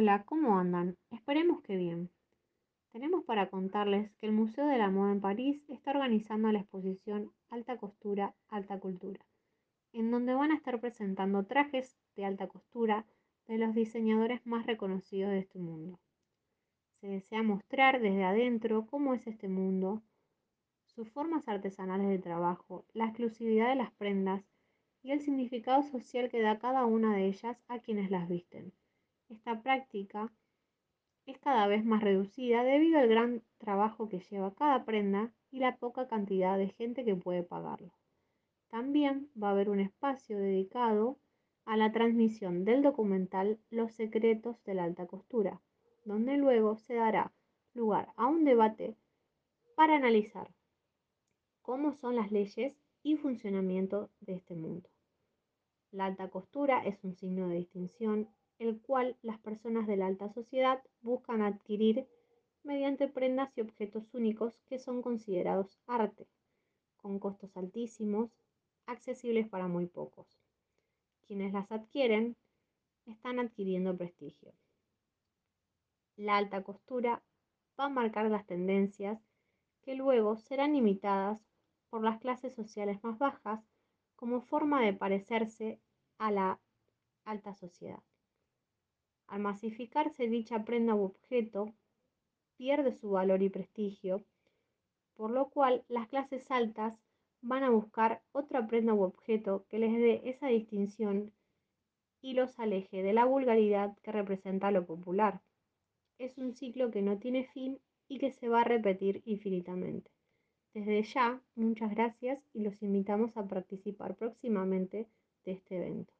Hola, ¿cómo andan? Esperemos que bien. Tenemos para contarles que el Museo de la Moda en París está organizando la exposición Alta Costura, Alta Cultura, en donde van a estar presentando trajes de alta costura de los diseñadores más reconocidos de este mundo. Se desea mostrar desde adentro cómo es este mundo, sus formas artesanales de trabajo, la exclusividad de las prendas y el significado social que da cada una de ellas a quienes las visten. Esta práctica es cada vez más reducida debido al gran trabajo que lleva cada prenda y la poca cantidad de gente que puede pagarlo. También va a haber un espacio dedicado a la transmisión del documental Los secretos de la alta costura, donde luego se dará lugar a un debate para analizar cómo son las leyes y funcionamiento de este mundo. La alta costura es un signo de distinción el cual las personas de la alta sociedad buscan adquirir mediante prendas y objetos únicos que son considerados arte, con costos altísimos, accesibles para muy pocos. Quienes las adquieren están adquiriendo prestigio. La alta costura va a marcar las tendencias que luego serán imitadas por las clases sociales más bajas como forma de parecerse a la alta sociedad. Al masificarse dicha prenda u objeto, pierde su valor y prestigio, por lo cual las clases altas van a buscar otra prenda u objeto que les dé esa distinción y los aleje de la vulgaridad que representa lo popular. Es un ciclo que no tiene fin y que se va a repetir infinitamente. Desde ya, muchas gracias y los invitamos a participar próximamente de este evento.